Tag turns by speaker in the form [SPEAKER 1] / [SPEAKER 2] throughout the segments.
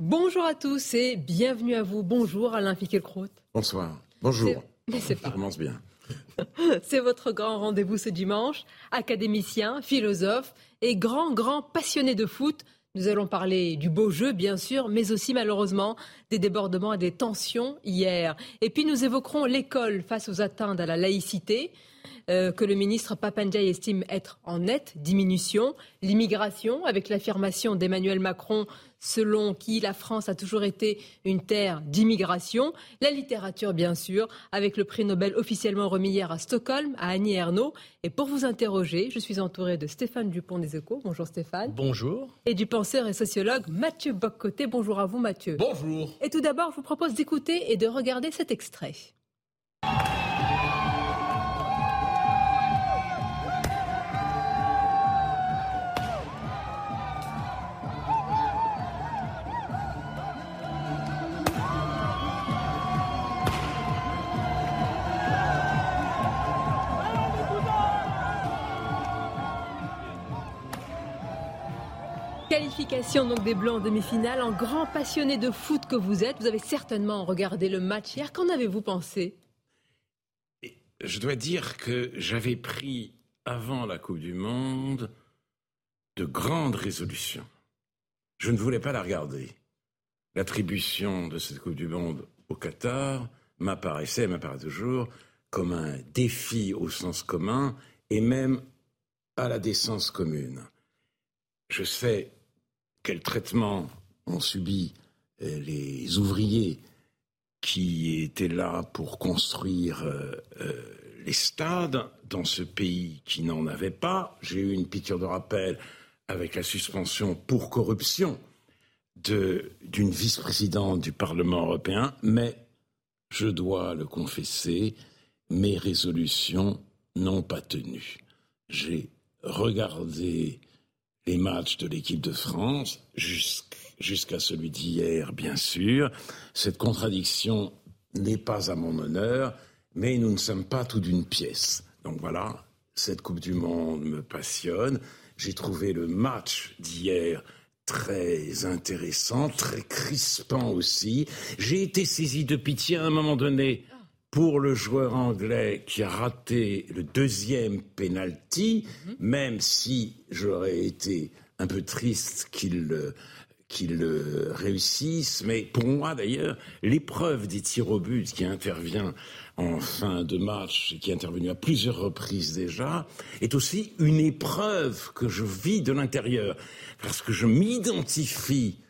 [SPEAKER 1] Bonjour à tous et bienvenue à vous. Bonjour Alain Finkielkraut.
[SPEAKER 2] Bonsoir. Bonjour.
[SPEAKER 1] Mais c'est pas.
[SPEAKER 2] Ça commence bien.
[SPEAKER 1] C'est votre grand rendez-vous ce dimanche. Académicien, philosophe et grand, grand passionné de foot. Nous allons parler du beau jeu, bien sûr, mais aussi malheureusement des débordements et des tensions hier. Et puis nous évoquerons l'école face aux atteintes à la laïcité. Euh, que le ministre Papandiaï estime être en nette diminution, l'immigration, avec l'affirmation d'Emmanuel Macron selon qui la France a toujours été une terre d'immigration, la littérature bien sûr, avec le prix Nobel officiellement remis hier à Stockholm, à Annie Ernaux. Et pour vous interroger, je suis entourée de Stéphane Dupont des Échos. Bonjour Stéphane.
[SPEAKER 3] Bonjour.
[SPEAKER 1] Et du penseur et sociologue Mathieu Boccoté. Bonjour à vous Mathieu.
[SPEAKER 3] Bonjour.
[SPEAKER 1] Et tout d'abord, je vous propose d'écouter et de regarder cet extrait. Qualification donc des Blancs en demi-finale. En grand passionné de foot que vous êtes, vous avez certainement regardé le match hier. Qu'en avez-vous pensé?
[SPEAKER 2] Je dois dire que j'avais pris avant la Coupe du Monde de grandes résolutions. Je ne voulais pas la regarder. L'attribution de cette Coupe du Monde au Qatar m'apparaissait, m'apparaît toujours, comme un défi au sens commun et même à la décence commune. Je sais quel traitement ont subi euh, les ouvriers qui étaient là pour construire euh, euh, les stades dans ce pays qui n'en avait pas. J'ai eu une piqûre de rappel avec la suspension pour corruption d'une vice-présidente du Parlement européen, mais je dois le confesser, mes résolutions n'ont pas tenu. J'ai regardé les matchs de l'équipe de France, jusqu'à celui d'hier, bien sûr. Cette contradiction n'est pas à mon honneur, mais nous ne sommes pas tout d'une pièce. Donc voilà, cette Coupe du Monde me passionne. J'ai trouvé le match d'hier très intéressant, très crispant aussi. J'ai été saisi de pitié à un moment donné pour le joueur anglais qui a raté le deuxième penalty, mhm. même si j'aurais été un peu triste qu'il qu'il réussisse. Mais pour moi, d'ailleurs, l'épreuve des tirs au but qui intervient en fin de match et qui est intervenue à plusieurs reprises déjà, est aussi une épreuve que je vis de l'intérieur. Parce que je m'identifie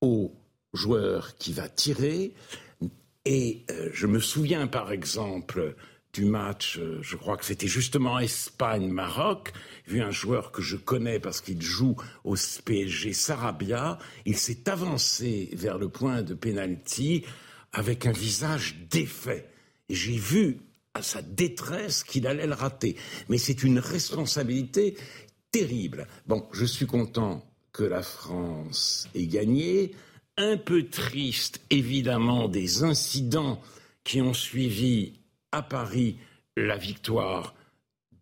[SPEAKER 2] au joueur qui va tirer, et euh, je me souviens par exemple du match, euh, je crois que c'était justement Espagne-Maroc, vu un joueur que je connais parce qu'il joue au PSG Sarabia, il s'est avancé vers le point de pénalty avec un visage défait. Et j'ai vu à sa détresse qu'il allait le rater. Mais c'est une responsabilité terrible. Bon, je suis content que la France ait gagné un peu triste, évidemment, des incidents qui ont suivi à Paris la victoire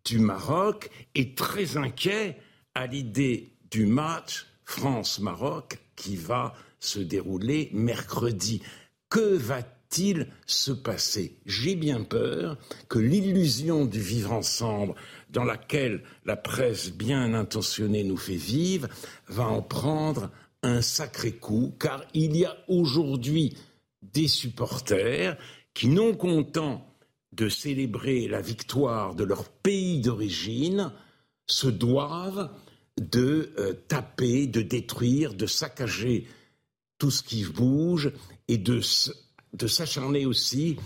[SPEAKER 2] du Maroc et très inquiet à l'idée du match France-Maroc qui va se dérouler mercredi. Que va-t-il se passer? J'ai bien peur que l'illusion du vivre ensemble dans laquelle la presse bien intentionnée nous fait vivre va en prendre un sacré coup, car il y a aujourd'hui des supporters qui, non contents de célébrer la victoire de leur pays d'origine, se doivent de euh, taper, de détruire, de saccager tout ce qui bouge et de, s'acharner aussi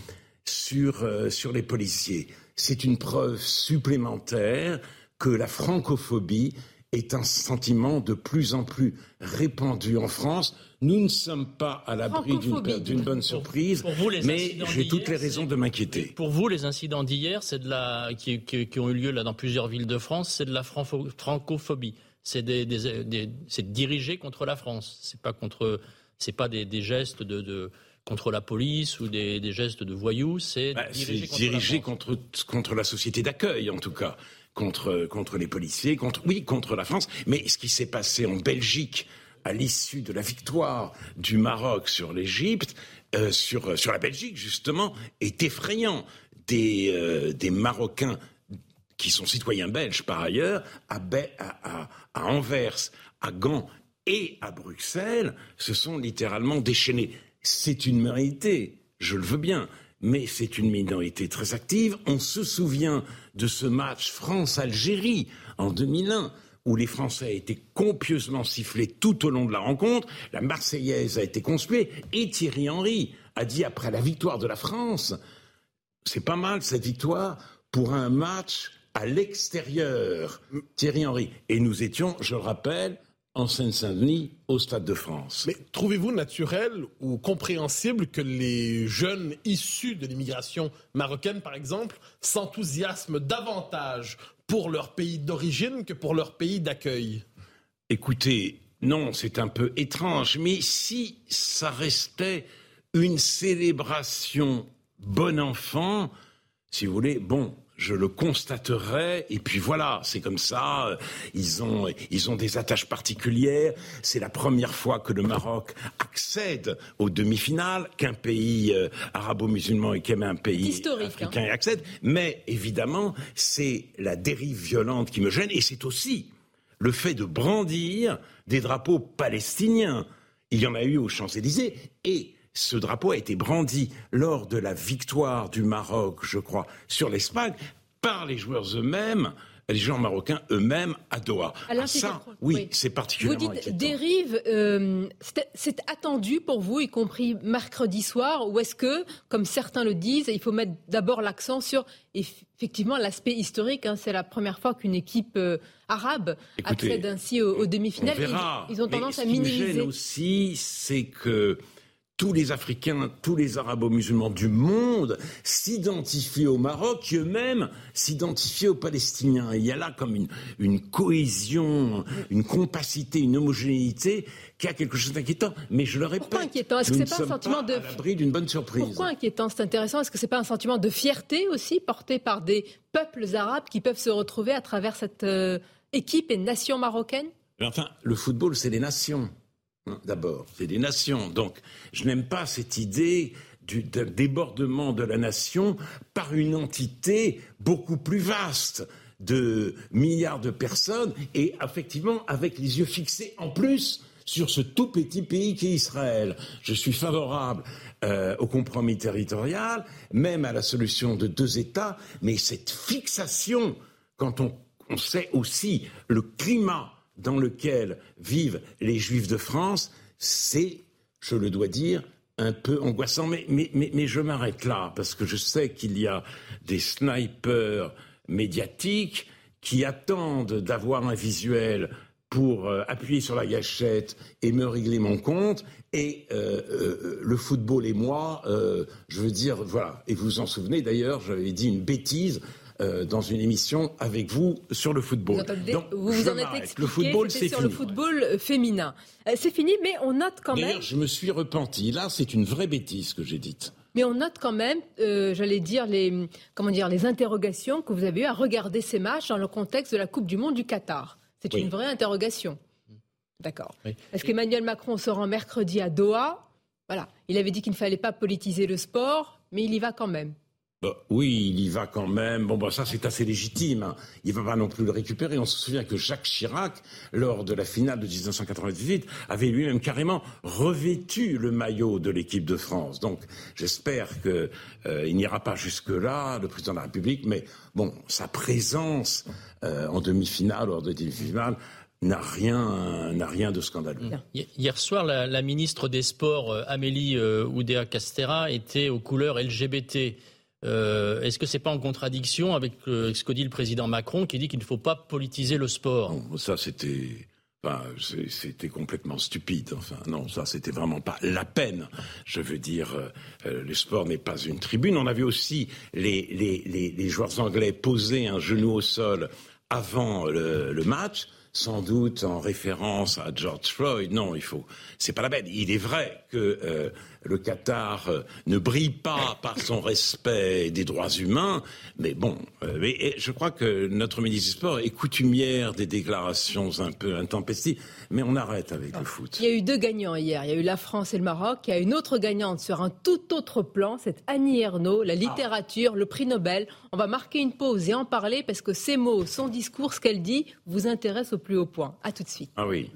[SPEAKER 2] euh, sur les policiers. C'est une preuve supplémentaire que la francophobie est un sentiment de plus en plus répandu en France. Nous ne sommes pas à l'abri d'une bonne surprise, mais j'ai toutes les raisons de m'inquiéter.
[SPEAKER 3] Pour vous, les incidents d'hier, c'est de la qui, qui, ont eu lieu là dans plusieurs villes de France, c'est de la francophobie. C'est des, des, dirigé contre la France. C'est pas contre, c'est pas des, gestes de, de contre la police ou des, gestes de voyous, c'est bah,
[SPEAKER 2] dirigé, contre, contre, la société d'accueil en tout cas, contre, contre les policiers, contre, oui, contre la France. Mais ce qui s'est passé en Belgique à l'issue de la victoire du Maroc sur l'Égypte, euh, sur, sur la Belgique justement, est effrayant. Des, euh, des Marocains qui sont citoyens belges par ailleurs, à, à, à Anvers, à Gand et à Bruxelles, se sont littéralement déchaînés. C'est une minorité, je le veux bien, mais c'est une minorité très active. On se souvient de ce match France-Algérie en 2001 où les Français étaient copieusement sifflés tout au long de la rencontre. La Marseillaise a été conspuée et Thierry Henry a dit après la victoire de la France, c'est pas mal cette victoire pour un match à l'extérieur. Thierry Henry. Et nous étions, je le rappelle, en Seine-Saint-Denis, au Stade de France.
[SPEAKER 4] Mais trouvez-vous naturel ou compréhensible que les jeunes issus de l'immigration marocaine, par exemple, s'enthousiasment davantage pour leur pays d'origine que pour leur pays d'accueil?
[SPEAKER 2] Écoutez, non, c'est un peu étrange, mais si ça restait une célébration bon enfant, si vous voulez, bon, je le constaterai et puis voilà, c'est comme ça. Ils ont ils ont des attaches particulières. C'est la première fois que le Maroc accède aux demi-finales, qu'un pays euh, arabo-musulman et qu'un un pays hein. africain y accède. Mais évidemment, c'est la dérive violente qui me gêne et c'est aussi le fait de brandir des drapeaux palestiniens. Il y en a eu aux Champs-Élysées et ce drapeau a été brandi lors de la victoire du Maroc, je crois, sur l'Espagne, par les joueurs eux-mêmes les joueurs marocains eux-mêmes à Doha.
[SPEAKER 1] Ah,
[SPEAKER 2] ça, oui, c'est particulièrement
[SPEAKER 1] Vous dites dérive, euh, c'est attendu pour vous, y compris mercredi soir, ou est-ce que, comme certains le disent, il faut mettre d'abord l'accent sur effectivement l'aspect historique hein, C'est la première fois qu'une équipe euh, arabe accède ainsi aux, demi-finales.
[SPEAKER 2] Ils, ont tendance à minimiser. Ce qui me gêne aussi, c'est que tous les Africains, tous les arabo-musulmans du monde s'identifient au Maroc, eux-mêmes s'identifient aux Palestiniens. il y a là comme une, une cohésion, une compacité, une homogénéité qui a quelque chose d'inquiétant. Mais je le répète,
[SPEAKER 1] Pourquoi inquiétant? Est-ce que c'est pas un sentiment de
[SPEAKER 2] l'abri d'une bonne surprise
[SPEAKER 1] Pourquoi inquiétant? C'est intéressant. Est-ce que c'est pas un sentiment de fierté aussi porté par des peuples arabes qui peuvent se retrouver à travers cette euh, équipe et nation marocaine?
[SPEAKER 2] Enfin, le football, c'est les nations. Hein, d'abord, c'est des nations. Donc, je n'aime pas cette idée du débordement de la nation par une entité beaucoup plus vaste de milliards de personnes et effectivement avec les yeux fixés en plus sur ce tout petit pays qu'est Israël. Je suis favorable euh, au compromis territorial, même à la solution de deux États, mais cette fixation, quand on sait aussi le climat dans lequel vivent les Juifs de France, c'est, je le dois dire, un peu angoissant. Mais, mais, mais, je m'arrête là, parce que je sais qu'il y a des snipers médiatiques qui attendent d'avoir un visuel pour euh, appuyer sur la gâchette et me régler mon compte. Et euh, euh, le football et moi, je veux dire, voilà. Et vous vous en souvenez d'ailleurs, j'avais dit une bêtise euh, dans une émission avec vous sur le football.
[SPEAKER 1] vous vous en êtes expliqué, le football, c'est sur le football euh, féminin. Euh, c'est fini, mais on note quand même.
[SPEAKER 2] je me suis repenti. Là, c'est une vraie bêtise que j'ai dite.
[SPEAKER 1] Mais on note quand même, j'allais dire les comment dire les interrogations que vous avez eues à regarder ces matchs dans le contexte de la Coupe du Monde du Qatar. C'est une vraie interrogation. D'accord. Est-ce qu'Emmanuel Macron se rend mercredi à Doha Voilà, il avait dit qu'il ne fallait pas politiser le sport, mais il y va quand même.
[SPEAKER 2] Bah, oui, il y va quand même. Bon, bah, ça, c'est assez légitime. Hein. Il va pas non plus le récupérer. On se souvient que Jacques Chirac, lors de la finale de 1998, avait lui-même carrément revêtu le maillot de l'équipe de France. Donc, j'espère qu'il euh, n'ira pas jusque-là, le président de la République. Mais bon, sa présence euh, en demi-finale, lors de demi-finale, n'a rien, n'a rien de scandaleux.
[SPEAKER 3] Hier soir, la, ministre des Sports, euh, Amélie Oudéa-Castera, était aux couleurs LGBT. Euh, est-ce que c'est pas en contradiction avec ce que dit le président Macron qui dit qu'il ne faut pas politiser le sport?
[SPEAKER 2] Ça, c'était. complètement stupide. Enfin, non, ça, c'était vraiment pas la peine. Je veux dire, le sport n'est pas une tribune. On avait aussi les, joueurs anglais poser un genou au sol avant le, match sans doute en référence à George Floyd. Non, il faut. C'est pas la peine. Il est vrai que euh, le Qatar euh, ne brille pas par son respect des droits humains, mais bon, euh, mais, je crois que notre ministre du Sport est coutumière des déclarations un peu intempestives, mais on arrête avec le foot.
[SPEAKER 1] Il y a eu deux gagnants hier, il y a eu la France et le Maroc, il y a une autre gagnante sur un tout autre plan, c'est Annie Ernaux, la littérature, le prix Nobel. On va marquer une pause et en parler parce que ces mots, son discours, ce qu'elle dit, vous intéressent au plus haut point. À tout de suite.
[SPEAKER 2] Ah oui.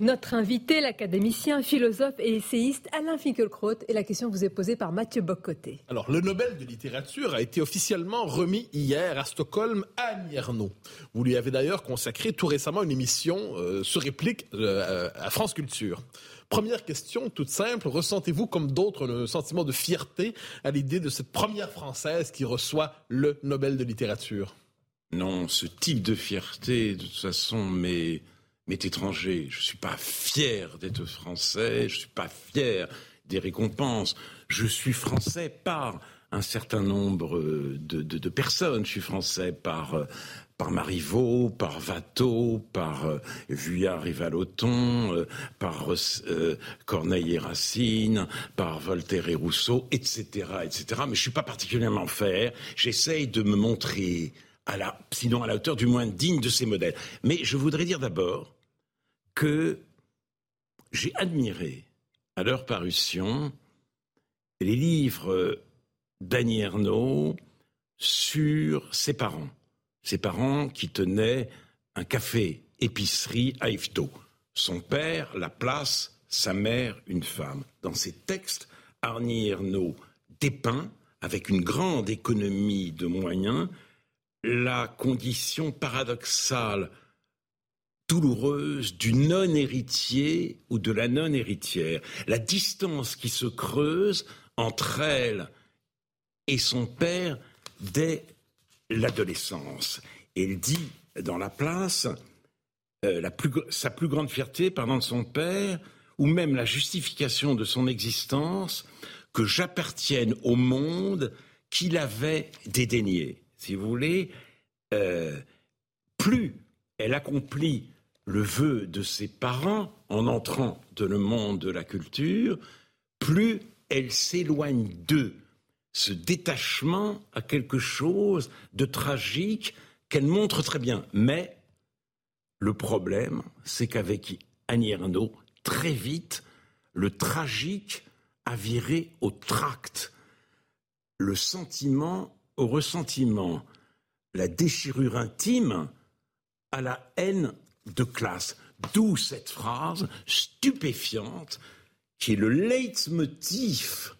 [SPEAKER 1] Notre invité, l'académicien, philosophe et essayiste Alain Finkielkraut, et la question vous est posée par Mathieu Boccoté.
[SPEAKER 4] Alors, le Nobel de littérature a été officiellement remis hier à Stockholm à Annie Vous lui avez d'ailleurs consacré tout récemment une émission euh, sur réplique euh, à France Culture. Première question, toute simple, ressentez-vous comme d'autres le sentiment de fierté à l'idée de cette première Française qui reçoit le Nobel de littérature?
[SPEAKER 2] Non, ce type de fierté, de toute façon, mais m'est étranger. Je ne suis pas fier d'être français, je ne suis pas fier des récompenses. Je suis français par un certain nombre de, personnes. Je suis français par, par Marivaux, par Watteau, par euh, Vuillard et Vallotton, euh, par euh, Corneille et Racine, par Voltaire et Rousseau, etc., etc. Mais je ne suis pas particulièrement fier. J'essaye de me montrer, à la, sinon à la hauteur du moins digne de ces modèles. Mais je voudrais dire d'abord que j'ai admiré à leur parution les livres d'Annie Ernaux sur ses parents. Ses parents qui tenaient un café épicerie à Yvetot. Son père, la place, sa mère, une femme. Dans ses textes, Ernaux dépeint, avec une grande économie de moyens, la condition paradoxale douloureuse du non-héritier ou de la non-héritière, la distance qui se creuse entre elle et son père dès l'adolescence. Elle dit dans la place euh, sa plus grande fierté pardon, de son père, ou même la justification de son existence, que j'appartienne au monde qu'il avait dédaigné. Si vous voulez, euh, plus elle accomplit le vœu de ses parents en entrant dans le monde de la culture, plus elle s'éloigne d'eux. Ce détachement a quelque chose de tragique qu'elle montre très bien. Mais le problème, c'est qu'avec Annie Ernaux, très vite, le tragique a viré au tract, le sentiment au ressentiment, la déchirure intime à la haine de classe. D'où cette phrase stupéfiante qui est le leitmotiv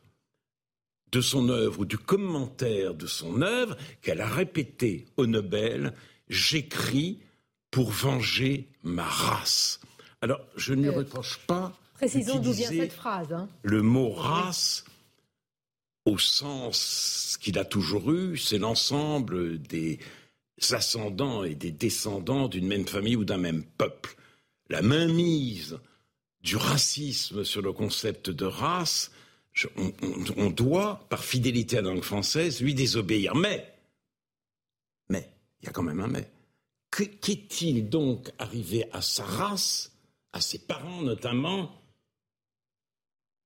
[SPEAKER 2] de son œuvre ou du commentaire de son œuvre qu'elle a répété au Nobel J'écris pour venger ma race. Alors, je ne lui euh, reproche pas.
[SPEAKER 1] Précisons d'où vient cette phrase. Hein.
[SPEAKER 2] Le mot race, au sens qu'il a toujours eu, c'est l'ensemble des ascendants et des descendants d'une même famille ou d'un même peuple. La mainmise du racisme sur le concept de race, on, doit, par fidélité à la langue française, lui désobéir. Mais, mais, il y a quand même un mais. Qu'est-il donc arrivé à sa race, à ses parents notamment,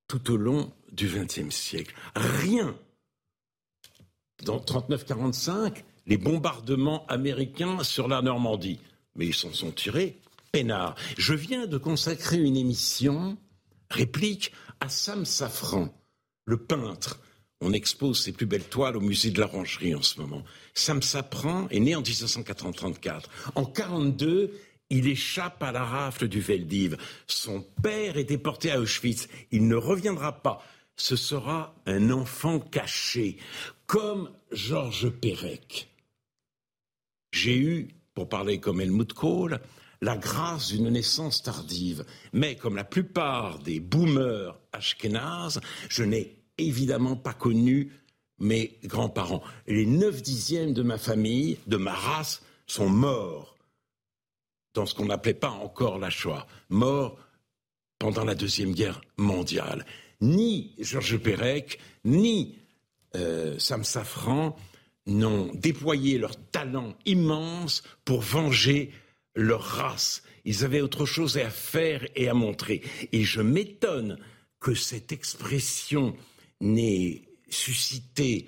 [SPEAKER 2] tout au long du XXe siècle? Rien. Dans 39-45, les bombardements américains sur la Normandie. Mais ils s'en sont tirés peinards. Je viens de consacrer une émission, réplique, à Sam Safran, le peintre. On expose ses plus belles toiles au musée de l'Orangerie en ce moment. Sam Safran est né en 1934. En 1942, il échappe à la rafle du Veldiv. Son père est déporté à Auschwitz. Il ne reviendra pas. Ce sera un enfant caché, comme Georges Perec. J'ai eu, pour parler comme Helmut Kohl, la grâce d'une naissance tardive. Mais comme la plupart des boomers ashkénazes, je n'ai évidemment pas connu mes grands-parents. Les neuf dixièmes de ma famille, de ma race, sont morts dans ce qu'on n'appelait pas encore la Shoah, morts pendant la Deuxième Guerre mondiale. Ni Georges Perec, ni euh, Sam Safran n'ont déployé leur talent immense pour venger leur race. Ils avaient autre chose à faire et à montrer. Et je m'étonne que cette expression n'ait suscité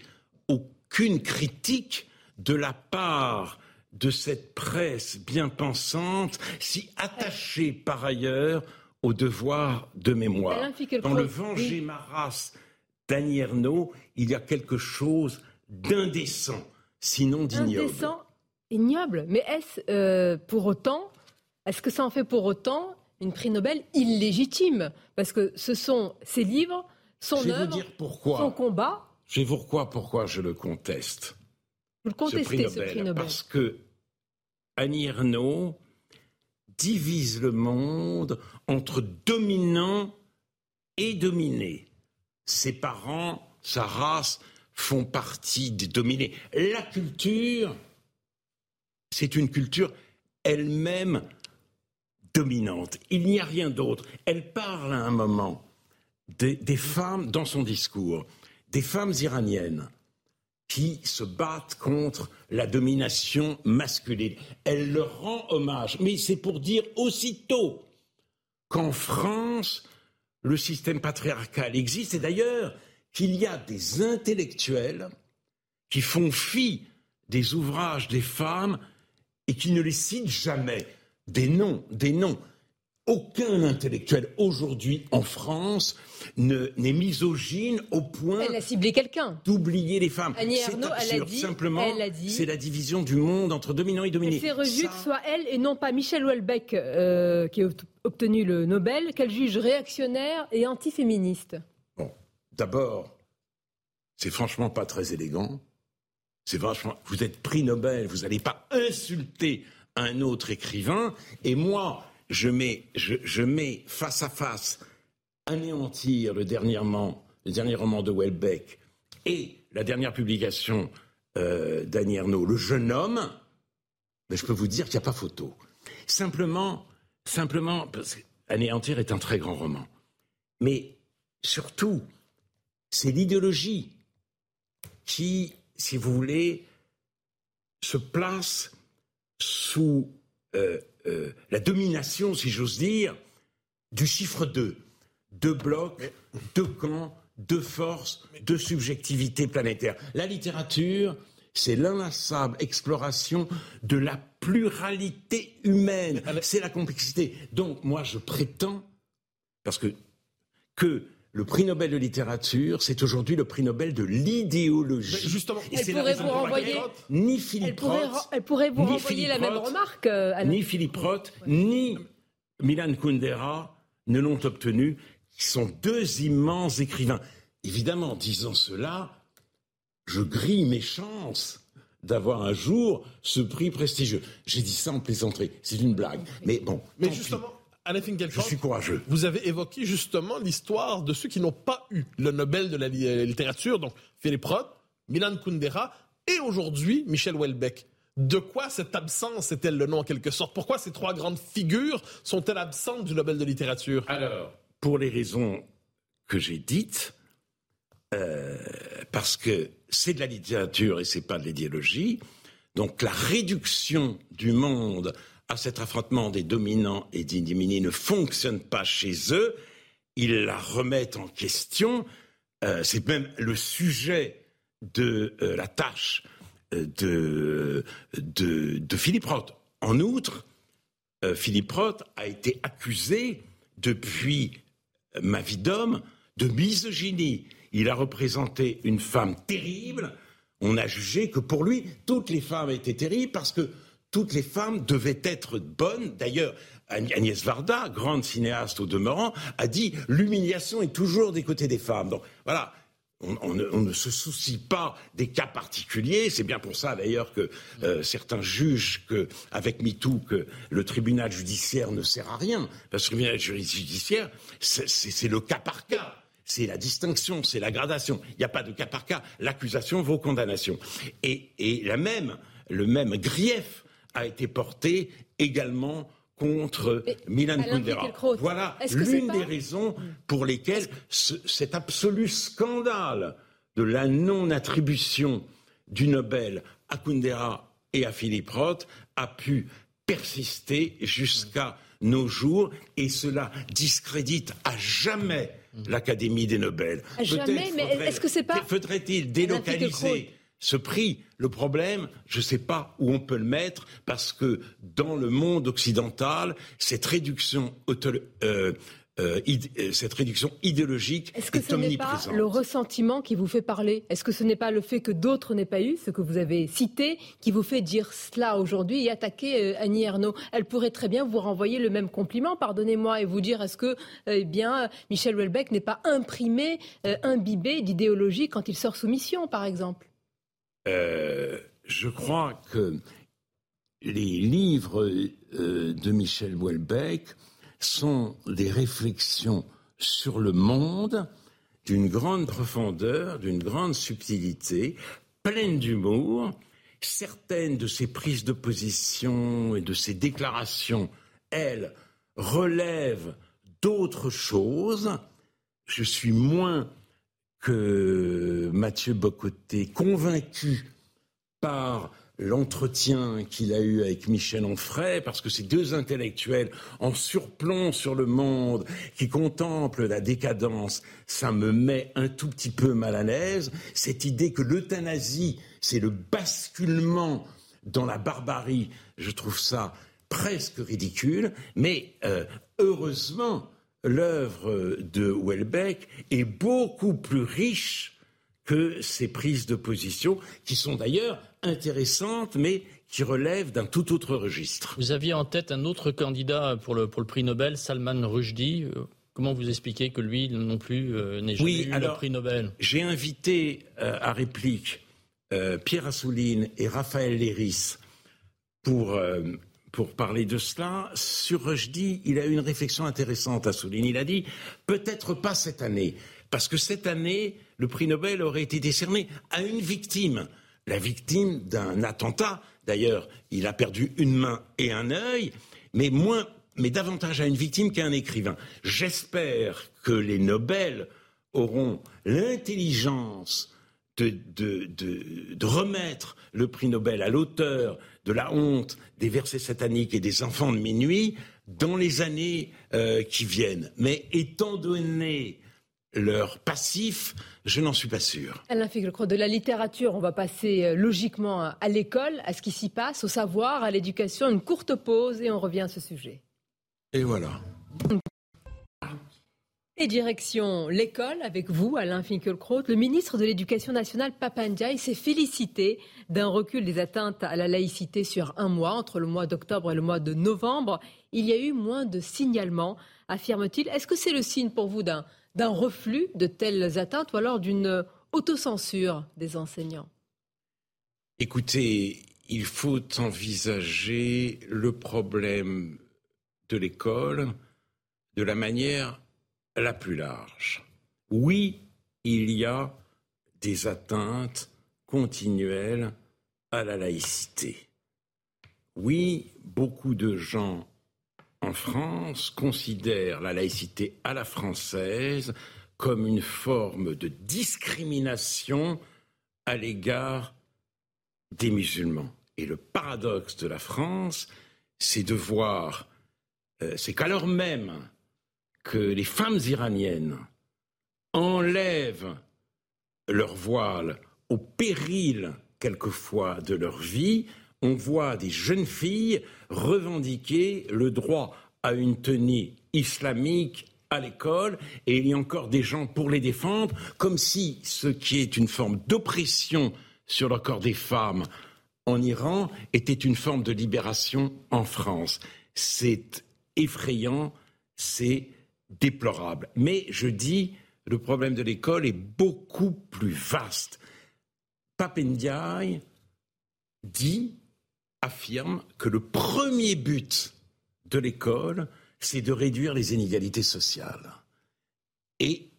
[SPEAKER 2] aucune critique de la part de cette presse bien pensante, si attachée par ailleurs au devoir de mémoire. Dans le Venger ma race d'Annie il y a quelque chose d'indécent, sinon d'ignoble.
[SPEAKER 1] Indécent, ignoble. Mais est-ce euh, pour autant, est-ce que ça en fait pour autant une prix Nobel illégitime? Parce que ce sont ses livres, son œuvre, son combat.
[SPEAKER 2] Je vais vous dire pourquoi je le conteste.
[SPEAKER 1] Vous le contestez, ce prix Nobel,
[SPEAKER 2] Parce que Annie Ernaux divise le monde entre dominant et dominé. Ses parents, sa race font partie des dominés. La culture, c'est une culture elle-même dominante. Il n'y a rien d'autre. Elle parle à un moment des, des, femmes dans son discours, des femmes iraniennes qui se battent contre la domination masculine. Elle leur rend hommage, mais c'est pour dire aussitôt qu'en France, le système patriarcal existe, et d'ailleurs qu'il y a des intellectuels qui font fi des ouvrages des femmes et qui ne les citent jamais. Des noms, des noms aucun intellectuel aujourd'hui en France n'est misogyne au point.
[SPEAKER 1] Elle a ciblé quelqu'un.
[SPEAKER 2] D'oublier les femmes. C'est absurde. Simplement, c'est la division du monde entre dominants et dominés.
[SPEAKER 1] C'est revu que soit elle et non pas Michel Houellebecq euh, qui a obtenu le Nobel, qu'elle juge réactionnaire et antiféministe.
[SPEAKER 2] D'abord, c'est franchement pas très élégant. C'est franchement, vous êtes prix Nobel, vous n'allez pas insulter un autre écrivain. Et moi, je mets, face à face anéantir le dernier roman, de Welbeck et la dernière publication euh, d'Annie Le jeune homme, mais je peux vous dire qu'il n'y a pas photo. Simplement, simplement, parce Anéantir est un très grand roman. Mais surtout, c'est l'idéologie qui, si vous voulez, se place sous euh, euh, la domination, si j'ose dire, du chiffre 2. Deux blocs, deux camps, deux forces, deux subjectivités planétaires. La littérature, c'est l'inlassable exploration de la pluralité humaine. C'est la complexité. Donc, moi, je prétends, parce que, que le prix Nobel de littérature, c'est aujourd'hui le prix Nobel de l'idéologie.
[SPEAKER 1] Justement, elle pourrait vous renvoyer.
[SPEAKER 2] Ni Philippe
[SPEAKER 1] Roth, elle pourrait vous renvoyer la même remarque.
[SPEAKER 2] Euh, ni Philippe Roth, ni Milan Kundera ne l'ont obtenu. Ils sont deux immenses écrivains. Évidemment, en disant cela, je grille mes chances d'avoir un jour ce prix prestigieux. J'ai dit ça en plaisanterie, c'est une blague. Mais bon.
[SPEAKER 4] Mais justement, Alain
[SPEAKER 2] Je suis courageux.
[SPEAKER 4] Vous avez évoqué justement l'histoire de ceux qui n'ont pas eu le Nobel de la littérature, donc Philippe Roth, Milan Kundera et aujourd'hui Michel Houellebecq. De quoi cette absence est-elle le nom en quelque sorte? Pourquoi ces trois grandes figures sont-elles absentes du Nobel de littérature?
[SPEAKER 2] Alors, pour les raisons que j'ai dites, euh, parce que c'est de la littérature et c'est pas de l'idéologie. Donc la réduction du monde à cet affrontement des dominants et des dominés ne fonctionne pas chez eux, ils la remettent en question. Euh, c'est même le sujet de euh, la tâche euh, de, de, Philippe Roth. En outre, Philippe Roth a été accusé depuis ma vie d'homme de misogynie. Il a représenté une femme terrible. On a jugé que pour lui, toutes les femmes étaient terribles parce que toutes les femmes devaient être bonnes. D'ailleurs, Agnès Varda, grande cinéaste au demeurant, a dit l'humiliation est toujours des côtés des femmes. Donc voilà, on, ne, se soucie pas des cas particuliers. C'est bien pour ça d'ailleurs que euh, certains jugent que, avec MeToo, que le tribunal judiciaire ne sert à rien. Parce que le tribunal judiciaire, c'est le cas par cas. C'est la distinction, c'est la gradation. Il n'y a pas de cas par cas. L'accusation vaut condamnation. Et, et la même, le même grief a été porté également contre Milan Kundera. Voilà l'une des raisons pour lesquelles cet absolu scandale de la non-attribution du Nobel à Kundera et à Philippe Roth a pu persister jusqu'à nos jours et cela discrédite à jamais l'Académie des Nobel.
[SPEAKER 1] À jamais, mais est-ce que c'est pas...
[SPEAKER 2] Faudrait-il délocaliser ce prix, le problème, je ne sais pas où on peut le mettre, parce que dans le monde occidental, cette réduction, euh, euh, euh, cette réduction idéologique est,
[SPEAKER 1] -ce que ce n'est pas le ressentiment qui vous fait parler? Est-ce que ce n'est pas le fait que d'autres n'aient pas eu ce que vous avez cité qui vous fait dire cela aujourd'hui et attaquer Annie Ernaux? Elle pourrait très bien vous renvoyer le même compliment, pardonnez-moi, et vous dire est-ce que eh bien Michel Houellebecq n'est pas imprimé, imbibé d'idéologie quand il sort sous mission, par exemple?
[SPEAKER 2] Euh, je crois que les livres euh, de Michel Houellebecq sont des réflexions sur le monde d'une grande profondeur, d'une grande subtilité, pleine d'humour. Certaines de ses prises de position et de ses déclarations, elles, relèvent d'autres choses. Je suis moins que Mathieu Bocoté, convaincu par l'entretien qu'il a eu avec Michel Onfray, parce que ces deux intellectuels en surplomb sur le monde, qui contemplent la décadence, ça me met un tout petit peu mal à l'aise. Cette idée que l'euthanasie, c'est le basculement dans la barbarie, je trouve ça presque ridicule, mais euh, heureusement, l'œuvre de Welbeck est beaucoup plus riche que ces prises de position, qui sont d'ailleurs intéressantes, mais qui relèvent d'un tout autre registre.
[SPEAKER 3] Vous aviez en tête un autre candidat pour le, pour le prix Nobel, Salman Rushdie. Euh, comment vous expliquez que lui non plus euh, n'ait jamais eu le prix Nobel?
[SPEAKER 2] J'ai invité euh, à réplique Pierre Assouline et Raphaël Léris pour pour parler de cela. Sur Rushdie, il a eu une réflexion intéressante à souligner. Il a dit peut-être pas cette année, parce que cette année, le prix Nobel aurait été décerné à une victime, la victime d'un attentat. D'ailleurs, il a perdu une main et un œil, mais moins, mais davantage à une victime qu'à un écrivain. J'espère que les Nobel auront l'intelligence de, de, de, remettre le prix Nobel à l'auteur de la honte des versets sataniques et des enfants de minuit dans les années euh, qui viennent. Mais étant donné leur passif, je n'en suis pas sûr.
[SPEAKER 1] Alain Finkielkraut, de la littérature, on va passer euh, logiquement à l'école, à ce qui s'y passe, au savoir, à l'éducation. Une courte pause et on revient à ce sujet.
[SPEAKER 2] Et voilà.
[SPEAKER 1] Et direction l'école avec vous, Alain Finkielkraut. Le ministre de l'Éducation nationale, Papandiaï, s'est félicité d'un recul des atteintes à la laïcité sur un mois, entre le mois d'octobre et le mois de novembre. Il y a eu moins de signalements, affirme-t-il. Est-ce que c'est le signe pour vous d'un, d'un reflux de telles atteintes ou alors d'une autocensure des enseignants?
[SPEAKER 2] Écoutez, il faut envisager le problème de l'école de la manière la plus large. Oui, il y a des atteintes continuelles à la laïcité. Oui, beaucoup de gens en France considèrent la laïcité à la française comme une forme de discrimination à l'égard des musulmans. Et le paradoxe de la France, c'est de voir, euh, c'est qu'alors même que les femmes iraniennes enlèvent leur voile au péril quelquefois de leur vie, on voit des jeunes filles revendiquer le droit à une tenue islamique à l'école et il y a encore des gens pour les défendre, comme si ce qui est une forme d'oppression sur le corps des femmes en Iran était une forme de libération en France. C'est effrayant, c'est déplorable. Mais je dis le problème de l'école est beaucoup plus vaste. Papendiaï dit, affirme que le premier but de l'école, c'est de réduire les inégalités sociales. Et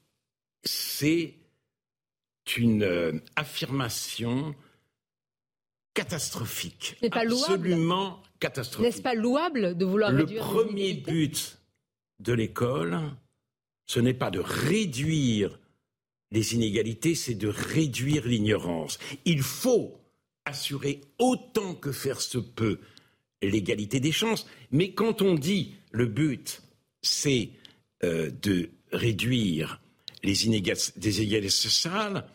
[SPEAKER 2] c'est une euh, affirmation catastrophique.
[SPEAKER 1] Pas
[SPEAKER 2] absolument catastrophique.
[SPEAKER 1] N'est-ce pas louable de vouloir
[SPEAKER 2] le
[SPEAKER 1] réduire
[SPEAKER 2] Le premier but de l'école, ce n'est pas de réduire les inégalités, c'est de réduire l'ignorance. Il faut assurer autant que faire se peut l'égalité des chances, mais quand on dit le but, c'est euh, de réduire les inégalités sociales,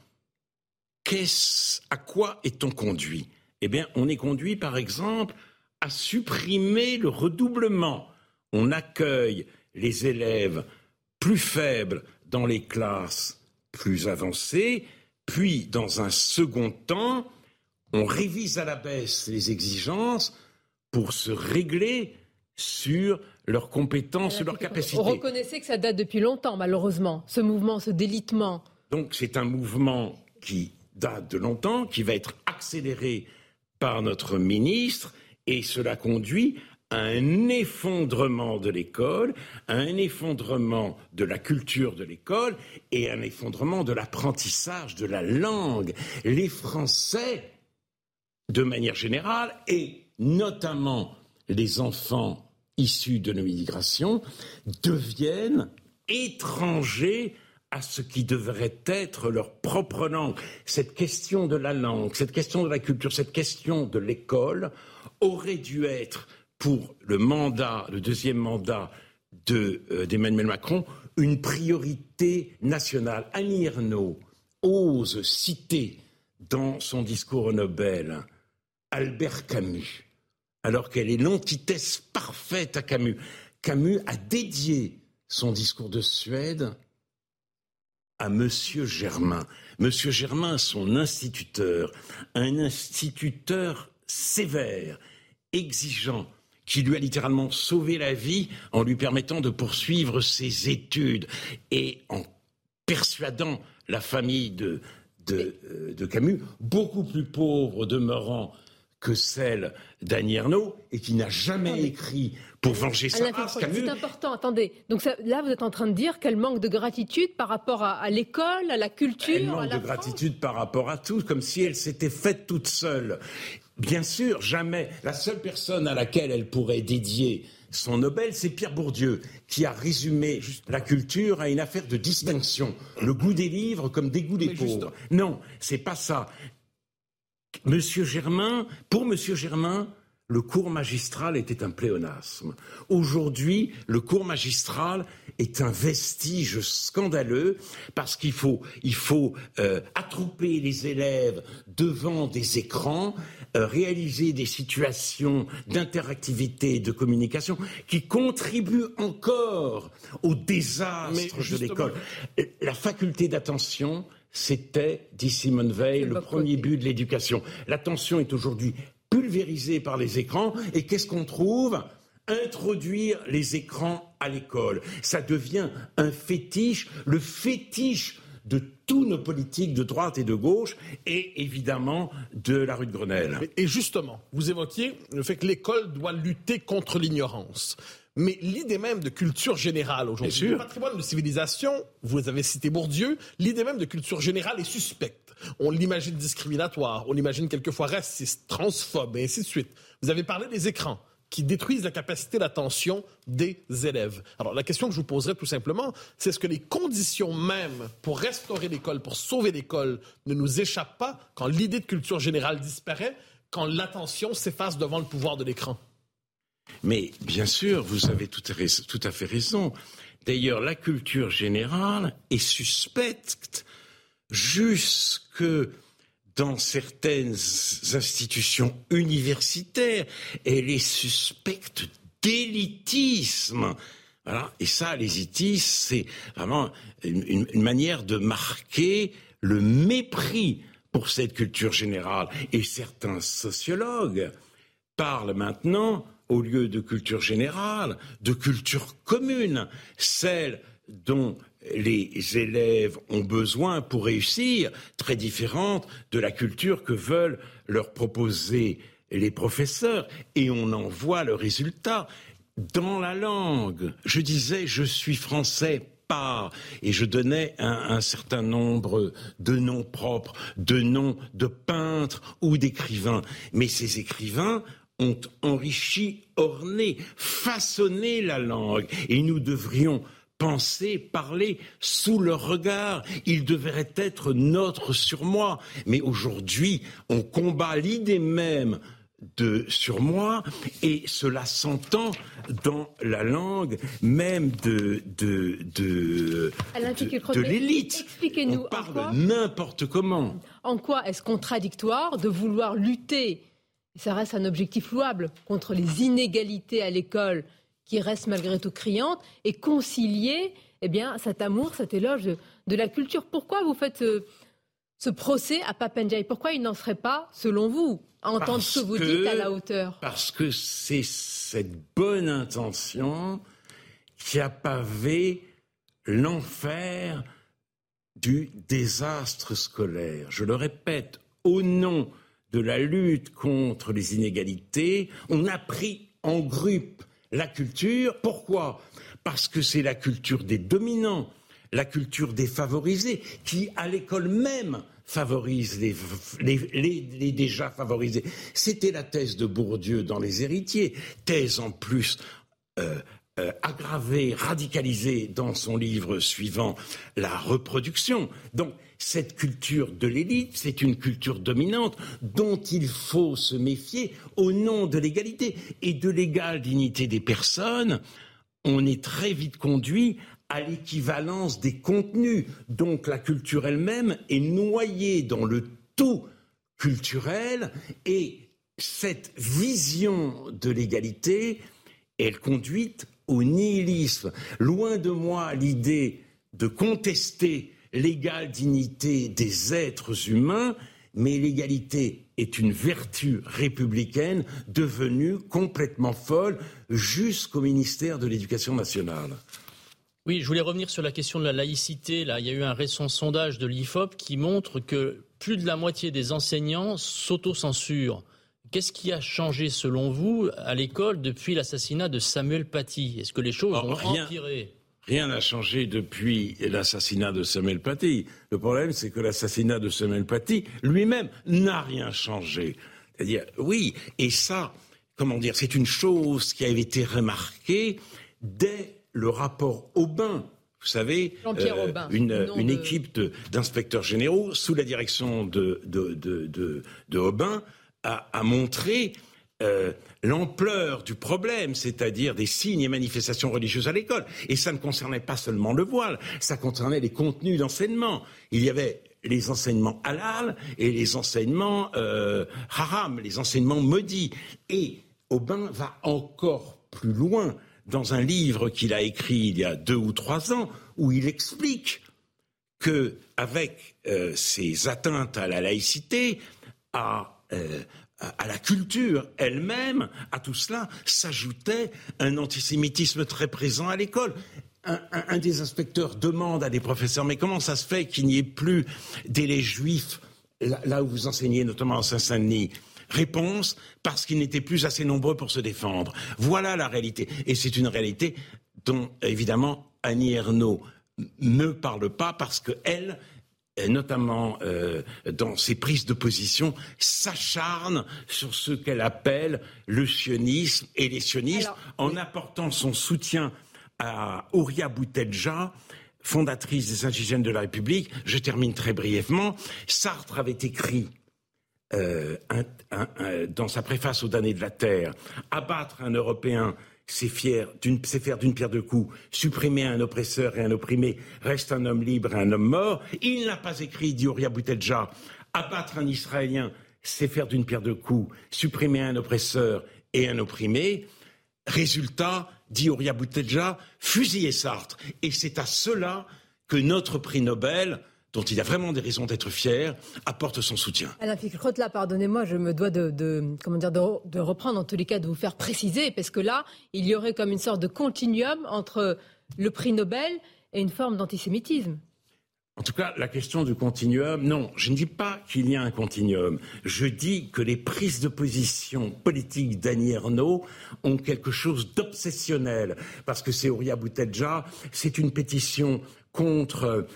[SPEAKER 2] à quoi est-on conduit? Eh bien, on est conduit, par exemple, à supprimer le redoublement. On accueille les élèves plus faibles dans les classes plus avancées, puis, dans un second temps, on révise à la baisse les exigences pour se régler sur leurs compétences, sur leurs capacités. Vous
[SPEAKER 1] reconnaissez que ça date depuis longtemps, malheureusement, ce mouvement, ce délitement.
[SPEAKER 2] Donc c'est un mouvement qui date de longtemps, qui va être accéléré par notre ministre, et cela conduit un effondrement de l'école, un effondrement de la culture de l'école et un effondrement de l'apprentissage de la langue. Les Français, de manière générale, et notamment les enfants issus de nos migrations, deviennent étrangers à ce qui devrait être leur propre langue. Cette question de la langue, cette question de la culture, cette question de l'école aurait dû être pour le mandat, le deuxième mandat euh, d'Emmanuel Macron, une priorité nationale. Annie Ernaux ose citer dans son discours au Nobel Albert Camus, alors qu'elle est l'antithèse parfaite à Camus. Camus a dédié son discours de Suède à Monsieur Germain. Monsieur Germain, son instituteur, un instituteur sévère, exigeant, qui lui a littéralement sauvé la vie en lui permettant de poursuivre ses études et en persuadant la famille de, de, euh, Camus, beaucoup plus pauvre demeurant que celle d'Annie Ernaux et qui n'a jamais écrit pour venger sa race.
[SPEAKER 1] C'est important, attendez. Donc là, vous êtes en train de dire qu'elle manque de gratitude par rapport à, l'école, à la culture.
[SPEAKER 2] Elle manque de gratitude par rapport à tout, comme si elle s'était faite toute seule. Bien sûr, jamais. La seule personne à laquelle elle pourrait dédier son Nobel, c'est Pierre Bourdieu, qui a résumé la culture à une affaire de distinction. Le goût des livres comme des goûts des pauvres. Non, c'est pas ça. Monsieur Germain, pour Monsieur Germain, le cours magistral était un pléonasme. Aujourd'hui, le cours magistral est un vestige scandaleux parce qu'il faut, il faut euh, attrouper les élèves devant des écrans, euh, réaliser des situations d'interactivité et de communication qui contribuent encore au désastre de l'école. La faculté d'attention, c'était, dit Simone Veil, le premier but de l'éducation. L'attention est aujourd'hui pulvérisée par les écrans. Et qu'est-ce qu'on trouve? Introduire les écrans à l'école. Ça devient un fétiche, le fétiche de tous nos politiques de droite et de gauche et évidemment de la rue de Grenelle.
[SPEAKER 4] Et justement, vous évoquiez le fait que l'école doit lutter contre l'ignorance. Mais l'idée même de culture générale aujourd'hui, le patrimoine de civilisation, vous avez cité Bourdieu, l'idée même de culture générale est suspecte. On l'imagine discriminatoire, on l'imagine quelquefois raciste, transphobe, et ainsi de suite. Vous avez parlé des écrans qui détruisent la capacité d'attention des élèves. Alors la question que je vous poserai tout simplement, c'est est-ce que les conditions mêmes pour restaurer l'école, pour sauver l'école, ne nous échappent pas quand l'idée de culture générale disparaît, quand l'attention s'efface devant le pouvoir de l'écran?
[SPEAKER 2] Mais bien sûr, vous avez tout à, fait raison. D'ailleurs, la culture générale est suspecte jusque dans certaines institutions universitaires. Elle est suspecte d'élitisme. Et ça, l'élitisme, c'est vraiment une, manière de marquer le mépris pour cette culture générale. Et certains sociologues parlent maintenant au lieu de culture générale, de culture commune, celle dont les élèves ont besoin pour réussir, très différente de la culture que veulent leur proposer les professeurs. Et on en voit le résultat dans la langue. Je disais, je suis français et je donnais un, un, certain nombre de noms propres, de noms de peintres ou d'écrivains. Mais ces écrivains ont enrichi, orné, façonné la langue. Et nous devrions penser, parler sous leur regard. Ils devraient être notre surmoi. Mais aujourd'hui, on combat l'idée même de surmoi et cela s'entend dans la langue même de de de, de, de l'élite.
[SPEAKER 1] Expliquez-nous.
[SPEAKER 2] On parle n'importe comment.
[SPEAKER 1] En quoi est-ce contradictoire de vouloir lutter ça reste un objectif louable contre les inégalités à l'école qui restent malgré tout criantes et concilier eh bien, cet amour, cet éloge de, la culture. Pourquoi vous faites ce, procès à Papenjay Pourquoi il n'en serait pas, selon vous, à entendre ce que vous dites à la hauteur?
[SPEAKER 2] Parce que c'est cette bonne intention qui a pavé l'enfer du désastre scolaire. Je le répète, au nom de la lutte contre les inégalités, on a pris en groupe la culture. Pourquoi? Parce que c'est la culture des dominants, la culture des favorisés, qui à l'école même favorise les, déjà favorisés. C'était la thèse de Bourdieu dans Les Héritiers, thèse en plus euh, euh, aggravée, radicalisée dans son livre suivant, La reproduction. Donc cette culture de l'élite, c'est une culture dominante dont il faut se méfier au nom de l'égalité et de l'égale dignité des personnes. On est très vite conduit à l'équivalence des contenus. Donc la culture elle-même est noyée dans le tout culturel et cette vision de l'égalité, elle conduit au nihilisme. Loin de moi l'idée de contester l'égale dignité des êtres humains, mais l'égalité est une vertu républicaine devenue complètement folle jusqu'au ministère de l'Éducation nationale.
[SPEAKER 3] Oui, je voulais revenir sur la question de la laïcité. Là, il y a eu un récent sondage de l'IFOP qui montre que plus de la moitié des enseignants s'autocensurent. Qu'est-ce qui a changé selon vous à l'école depuis l'assassinat de Samuel Paty? Est-ce que les choses oh, ont rien, empiré?
[SPEAKER 2] Rien n'a changé depuis l'assassinat de Samuel Paty. Le problème, c'est que l'assassinat de Samuel Paty lui-même n'a rien changé. C'est-à-dire, oui, et ça, comment dire, c'est une chose qui a été remarquée dès le rapport Aubin. Vous savez,
[SPEAKER 1] euh,
[SPEAKER 2] une, une équipe d'inspecteurs généraux sous la direction de, de, de, de Aubin a, a montré euh, l'ampleur du problème, c'est-à-dire des signes et manifestations religieuses à l'école. Et ça ne concernait pas seulement le voile, ça concernait les contenus d'enseignement. Il y avait les enseignements halal et les enseignements euh, haram, les enseignements maudits. Et Aubin va encore plus loin dans un livre qu'il a écrit il y a deux ou trois ans, où il explique que avec euh, ces atteintes à la laïcité, à euh, à la culture elle-même, à tout cela, s'ajoutait un antisémitisme très présent à l'école. Un, des inspecteurs demande à des professeurs, mais comment ça se fait qu'il n'y ait plus d'élèves juifs là, où vous enseignez, notamment en Saint-Saint-Denis? Réponse, parce qu'ils n'étaient plus assez nombreux pour se défendre. Voilà la réalité. Et c'est une réalité dont, évidemment, Annie Ernaux ne parle pas parce qu'elle, notamment euh, dans ses prises de position, s'acharne sur ce qu'elle appelle le sionisme et les sionistes, en apportant son soutien à Ouria Boutelja, fondatrice des Indigènes de la République. Je termine très brièvement. Sartre avait écrit euh, dans sa préface aux damnés de la Terre, abattre un Européen c'est faire d'une pierre deux coups, supprimer un oppresseur et un opprimé, reste un homme libre et un homme mort. Il n'a pas écrit, dit Ouria Boutelja, abattre un Israélien, c'est faire d'une pierre deux coups, supprimer un oppresseur et un opprimé. Résultat, dit Ouria Boutelja, fusiller Sartre. Et c'est à cela que notre prix Nobel dont il a vraiment des raisons d'être fier, apporte son soutien.
[SPEAKER 1] Alain là, pardonnez-moi, je me dois de, comment dire, de, reprendre, en tous les cas, de vous faire préciser, parce que là, il y aurait comme une sorte de continuum entre le prix Nobel et une forme d'antisémitisme.
[SPEAKER 2] En tout cas, la question du continuum, non, je ne dis pas qu'il y a un continuum. Je dis que les prises de position politiques d'Annie Ernaux ont quelque chose d'obsessionnel. Parce que c'est Ouria Boutelja, c'est une pétition contre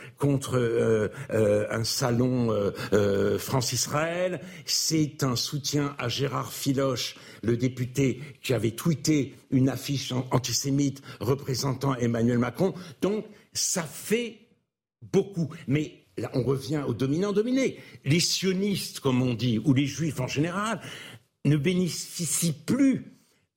[SPEAKER 2] euh, euh, un salon euh, France-Israël. C'est un soutien à Gérard Filoche, le député qui avait tweeté une affiche antisémite représentant Emmanuel Macron. Donc ça fait beaucoup. Mais là, on revient aux dominants-dominés. Les sionistes, comme on dit, ou les juifs en général, ne bénéficient plus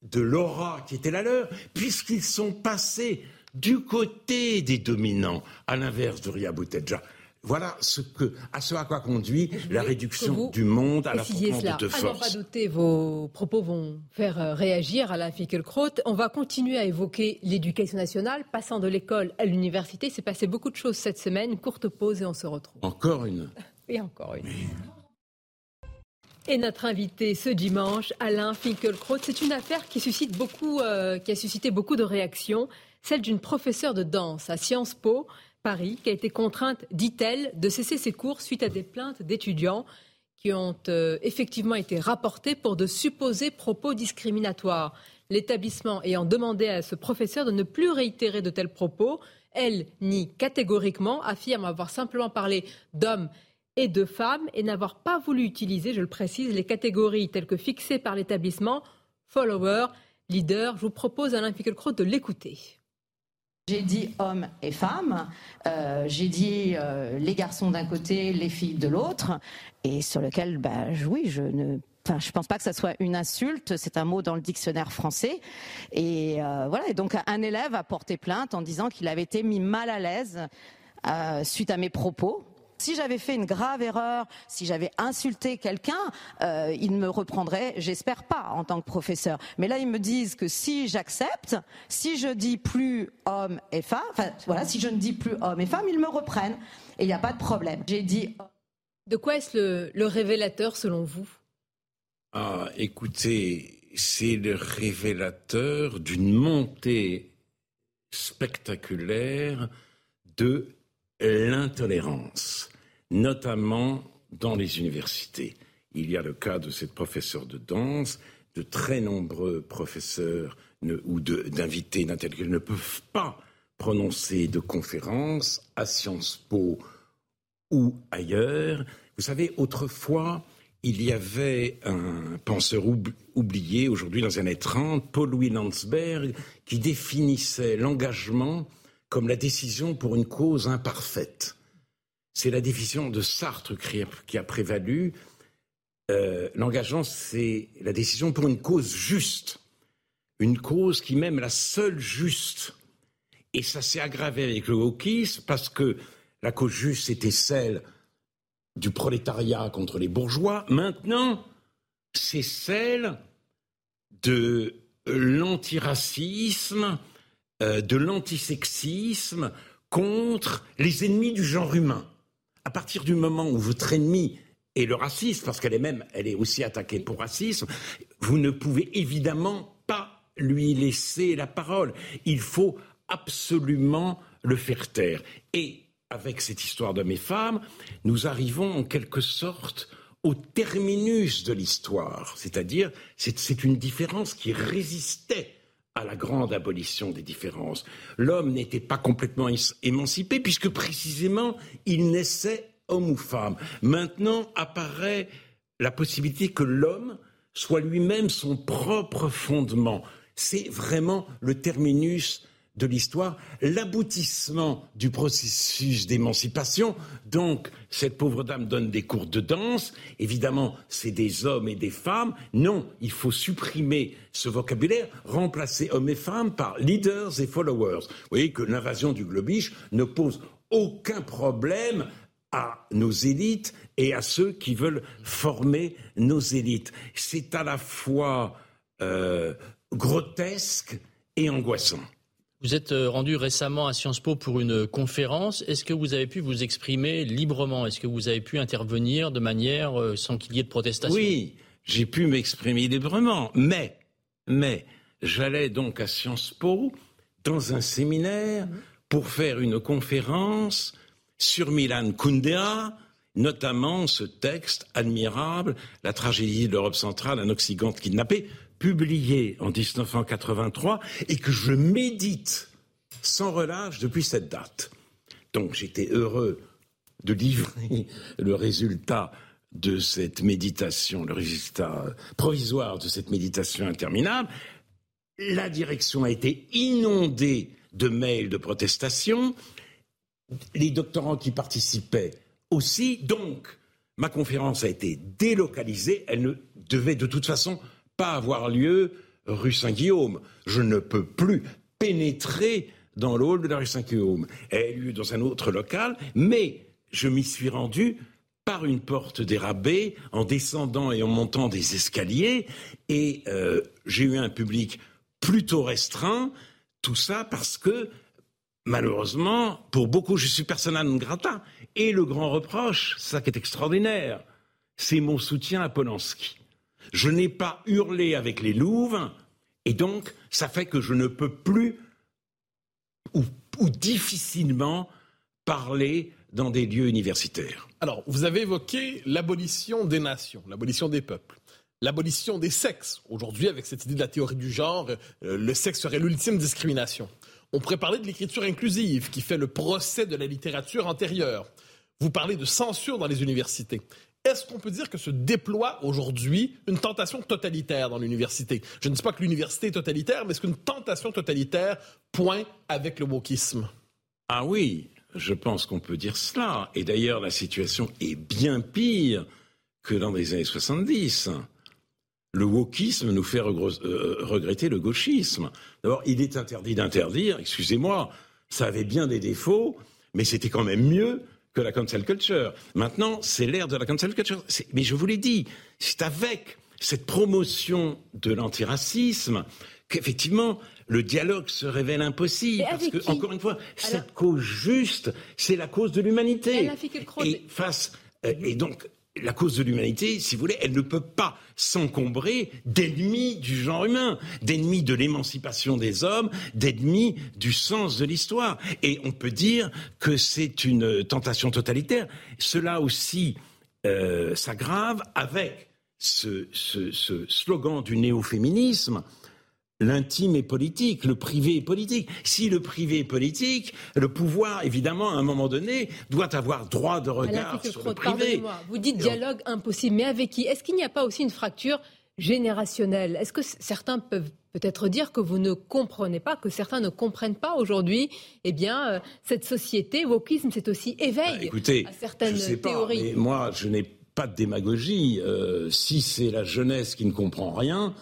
[SPEAKER 2] de l'aura qui était la leur, puisqu'ils sont passés du côté des dominants, à l'inverse de Ria Boutelja. Voilà ce que, à ce à quoi conduit la réduction du monde à l'affrontement de deux forces.
[SPEAKER 1] pas douter, vos propos vont faire euh, réagir Fickelkraut. On va continuer à évoquer l'éducation nationale, passant de l'école à l'université. Il s'est passé beaucoup de choses cette semaine. Courte pause et on se retrouve.
[SPEAKER 2] Encore une.
[SPEAKER 1] Et encore une. Et notre invité ce dimanche, Alain Finkielkraut, c'est une affaire qui suscite beaucoup, euh, qui a suscité beaucoup de réactions, celle d'une professeure de danse à Sciences Po Paris qui a été contrainte, dit-elle, de cesser ses cours suite à des plaintes d'étudiants qui ont euh, effectivement été rapportés pour de supposés propos discriminatoires. L'établissement ayant demandé à ce professeur de ne plus réitérer de tels propos, elle nie catégoriquement, affirme avoir simplement parlé d'hommes et de femmes et n'avoir pas voulu utiliser, je le précise, les catégories telles que fixées par l'établissement, follower, leader. Je vous propose, Alain Fickelkraut, de l'écouter.
[SPEAKER 5] J'ai dit hommes et femmes, euh, j'ai dit euh, les garçons d'un côté, les filles de l'autre, et sur lequel, bah, oui, je ne Enfin, je pense pas que ça soit une insulte. C'est un mot dans le dictionnaire français. Et euh, voilà. Et donc, un élève a porté plainte en disant qu'il avait été mis mal à l'aise suite à mes propos. Si j'avais fait une grave erreur, si j'avais insulté quelqu'un, euh, ils me reprendraient, j'espère pas, en tant que professeur. Mais là, ils me disent que si j'accepte, si je dis plus homme et femme, enfin voilà, si je ne dis plus homme et femme, ils me reprennent. Et il n'y a pas de problème. J'ai dit.
[SPEAKER 1] De quoi est-ce le, le révélateur selon vous?
[SPEAKER 2] Ah, écoutez, c'est le révélateur d'une montée spectaculaire de l'intolérance, notamment dans les universités. Il y a le cas de cette professeure de danse, de très nombreux professeurs ou d'invités d'intellectuels ne peuvent pas prononcer de conférences à Sciences Po ou ailleurs. Vous savez, autrefois, il y avait un penseur oublié aujourd'hui dans les années 30, Paul Louis Landsberg, qui définissait l'engagement comme la décision pour une cause imparfaite. C'est la décision de Sartre qui a, prévalu. Euh, l'engagement, c'est la décision pour une cause juste. Une cause qui même la seule juste. Et ça s'est aggravé avec le wokisme parce que la cause juste était celle du prolétariat contre les bourgeois. Maintenant, c'est celle de l'antiracisme, euh, de l'antisexisme contre les ennemis du genre humain. À partir du moment où votre ennemi est le racisme, parce qu'elle est même, elle est aussi attaquée pour racisme, vous ne pouvez évidemment pas lui laisser la parole. Il faut absolument le faire taire. Et avec cette histoire d'hommes et femmes, nous arrivons en quelque sorte au terminus de l'histoire, c'est-à-dire c'est une différence qui résistait à la grande abolition des différences. L'homme n'était pas complètement émancipé puisque précisément il naissait homme ou femme. Maintenant apparaît la possibilité que l'homme soit lui-même son propre fondement. C'est vraiment le terminus de l'histoire, l'aboutissement du processus d'émancipation. Donc, cette pauvre dame donne des cours de danse. Évidemment, c'est des hommes et des femmes. Non, il faut supprimer ce vocabulaire, remplacer hommes et femmes par leaders et followers. Vous voyez que l'invasion du globish ne pose aucun problème à nos élites et à ceux qui veulent former nos élites. C'est à la fois euh, grotesque et angoissant.
[SPEAKER 3] Vous êtes euh, rendu récemment à Sciences Po pour une conférence. Est-ce que vous avez pu vous exprimer librement? Est-ce que vous avez pu intervenir de manière euh, sans qu'il y ait de protestation?
[SPEAKER 2] Oui, j'ai pu m'exprimer librement. Mais, mais, j'allais donc à Sciences Po dans un séminaire pour faire une conférence sur Milan Kundera, notamment ce texte admirable, La tragédie de l'Europe centrale, un Occident kidnappé, publié en 1983 et que je médite sans relâche depuis cette date. Donc j'étais heureux de livrer le résultat de cette méditation, le résultat provisoire de cette méditation interminable. La direction a été inondée de mails de protestation. Les doctorants qui participaient aussi. Donc, ma conférence a été délocalisée. Elle ne devait de toute façon pas avoir lieu rue Saint-Guillaume. Je ne peux plus pénétrer dans le hall de la rue Saint-Guillaume. Elle a eu lieu dans un autre local, mais je m'y suis rendu par une porte dérabée, en descendant et en montant des escaliers, et euh, j'ai eu un public plutôt restreint, tout ça parce que, malheureusement, pour beaucoup, je suis persona non grata, et le grand reproche, ça qui est extraordinaire, c'est mon soutien à Polanski. Je n'ai pas hurlé avec les louves, et donc ça fait que je ne peux plus ou, difficilement parler dans des lieux universitaires.
[SPEAKER 4] Alors, vous avez évoqué l'abolition des nations, l'abolition des peuples, l'abolition des sexes. Aujourd'hui, avec cette idée de la théorie du genre, euh, le sexe serait l'ultime discrimination. On pourrait parler de l'écriture inclusive, qui fait le procès de la littérature antérieure. Vous parlez de censure dans les universités. Est-ce qu'on peut dire que se déploie aujourd'hui une tentation totalitaire dans l'université? Je ne dis pas que l'université est totalitaire, mais est-ce qu'une tentation totalitaire pointe avec le wokisme?
[SPEAKER 2] Ah oui, je pense qu'on peut dire cela. Et d'ailleurs, la situation est bien pire que dans les années 70. Le wokisme nous fait euh, regretter le gauchisme. D'abord, il est interdit d'interdire, excusez-moi, ça avait bien des défauts, mais c'était quand même mieux que la cancel culture. Maintenant, c'est l'ère de la cancel culture. Mais je vous l'ai dit, c'est avec cette promotion de l'antiracisme qu'effectivement le dialogue se révèle impossible. Parce que, encore une fois, cette cause juste, c'est la cause de l'humanité. Et face, euh, et donc, la cause de l'humanité, si vous voulez, elle ne peut pas s'encombrer d'ennemis du genre humain, d'ennemis de l'émancipation des hommes, d'ennemis du sens de l'histoire. Et on peut dire que c'est une tentation totalitaire. Cela aussi euh, s'aggrave avec ce, ce slogan du néo-féminisme L'intime est politique, le privé est politique. Si le privé est politique, le pouvoir, évidemment, à un moment donné, doit avoir droit de regard sur le privé.
[SPEAKER 1] Vous dites dialogue impossible, mais avec qui? Est-ce qu'il n'y a pas aussi une fracture générationnelle? Est-ce que certains peuvent peut-être dire que vous ne comprenez pas, que certains ne comprennent pas aujourd'hui, eh bien, euh, cette société, wokisme, c'est aussi éveil
[SPEAKER 2] bah, à certaines je sais théories. Moi, je n'ai pas de démagogie. Euh, si c'est la jeunesse qui ne comprend rien,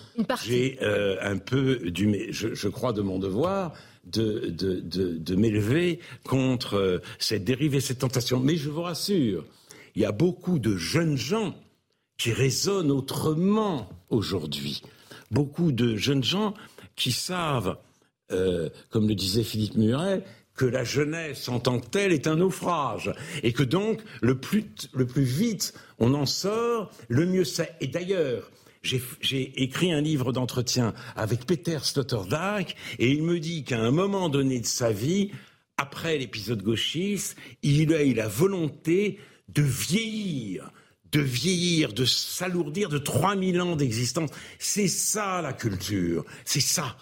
[SPEAKER 2] j'ai euh, un peu du, je, je, crois de mon devoir de, de, de, de m'élever contre euh, cette dérive et cette tentation. Mais je vous rassure, il y a beaucoup de jeunes gens qui raisonnent autrement aujourd'hui. Beaucoup de jeunes gens qui savent, comme le disait Philippe Muret, que la jeunesse en tant que telle est un naufrage et que donc le plus, le plus vite on en sort, le mieux c'est. Et d'ailleurs, j'ai écrit un livre d'entretien avec Peter Sloterdijk et il me dit qu'à un moment donné de sa vie, après l'épisode gauchiste, il a eu la volonté de vieillir, de vieillir, de s'alourdir de 3000 ans d'existence. C'est ça la culture, c'est ça.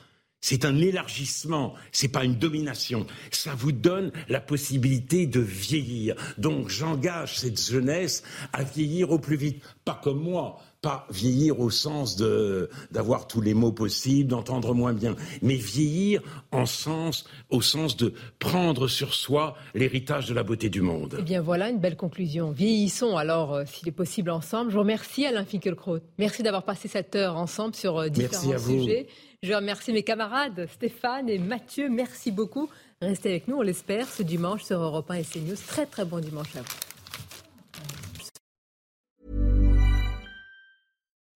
[SPEAKER 2] C'est un élargissement, c'est pas une domination. Ça vous donne la possibilité de vieillir. Donc j'engage cette jeunesse à vieillir au plus vite. Pas comme moi, pas vieillir au sens de d'avoir tous les mots possibles, d'entendre moins bien, mais vieillir en sens au sens de prendre sur soi l'héritage de la beauté du monde.
[SPEAKER 1] Eh bien voilà une belle conclusion. Vieillissons alors euh, s'il est possible ensemble. Je vous remercie Alain Finkielkraut. Merci d'avoir passé cette heure ensemble sur euh, différents sujets. Je remercie mes camarades Stéphane et Mathieu. Merci beaucoup. Restez avec nous, on l'espère, ce dimanche sur Europe 1 et CNews. Très très bon dimanche à vous.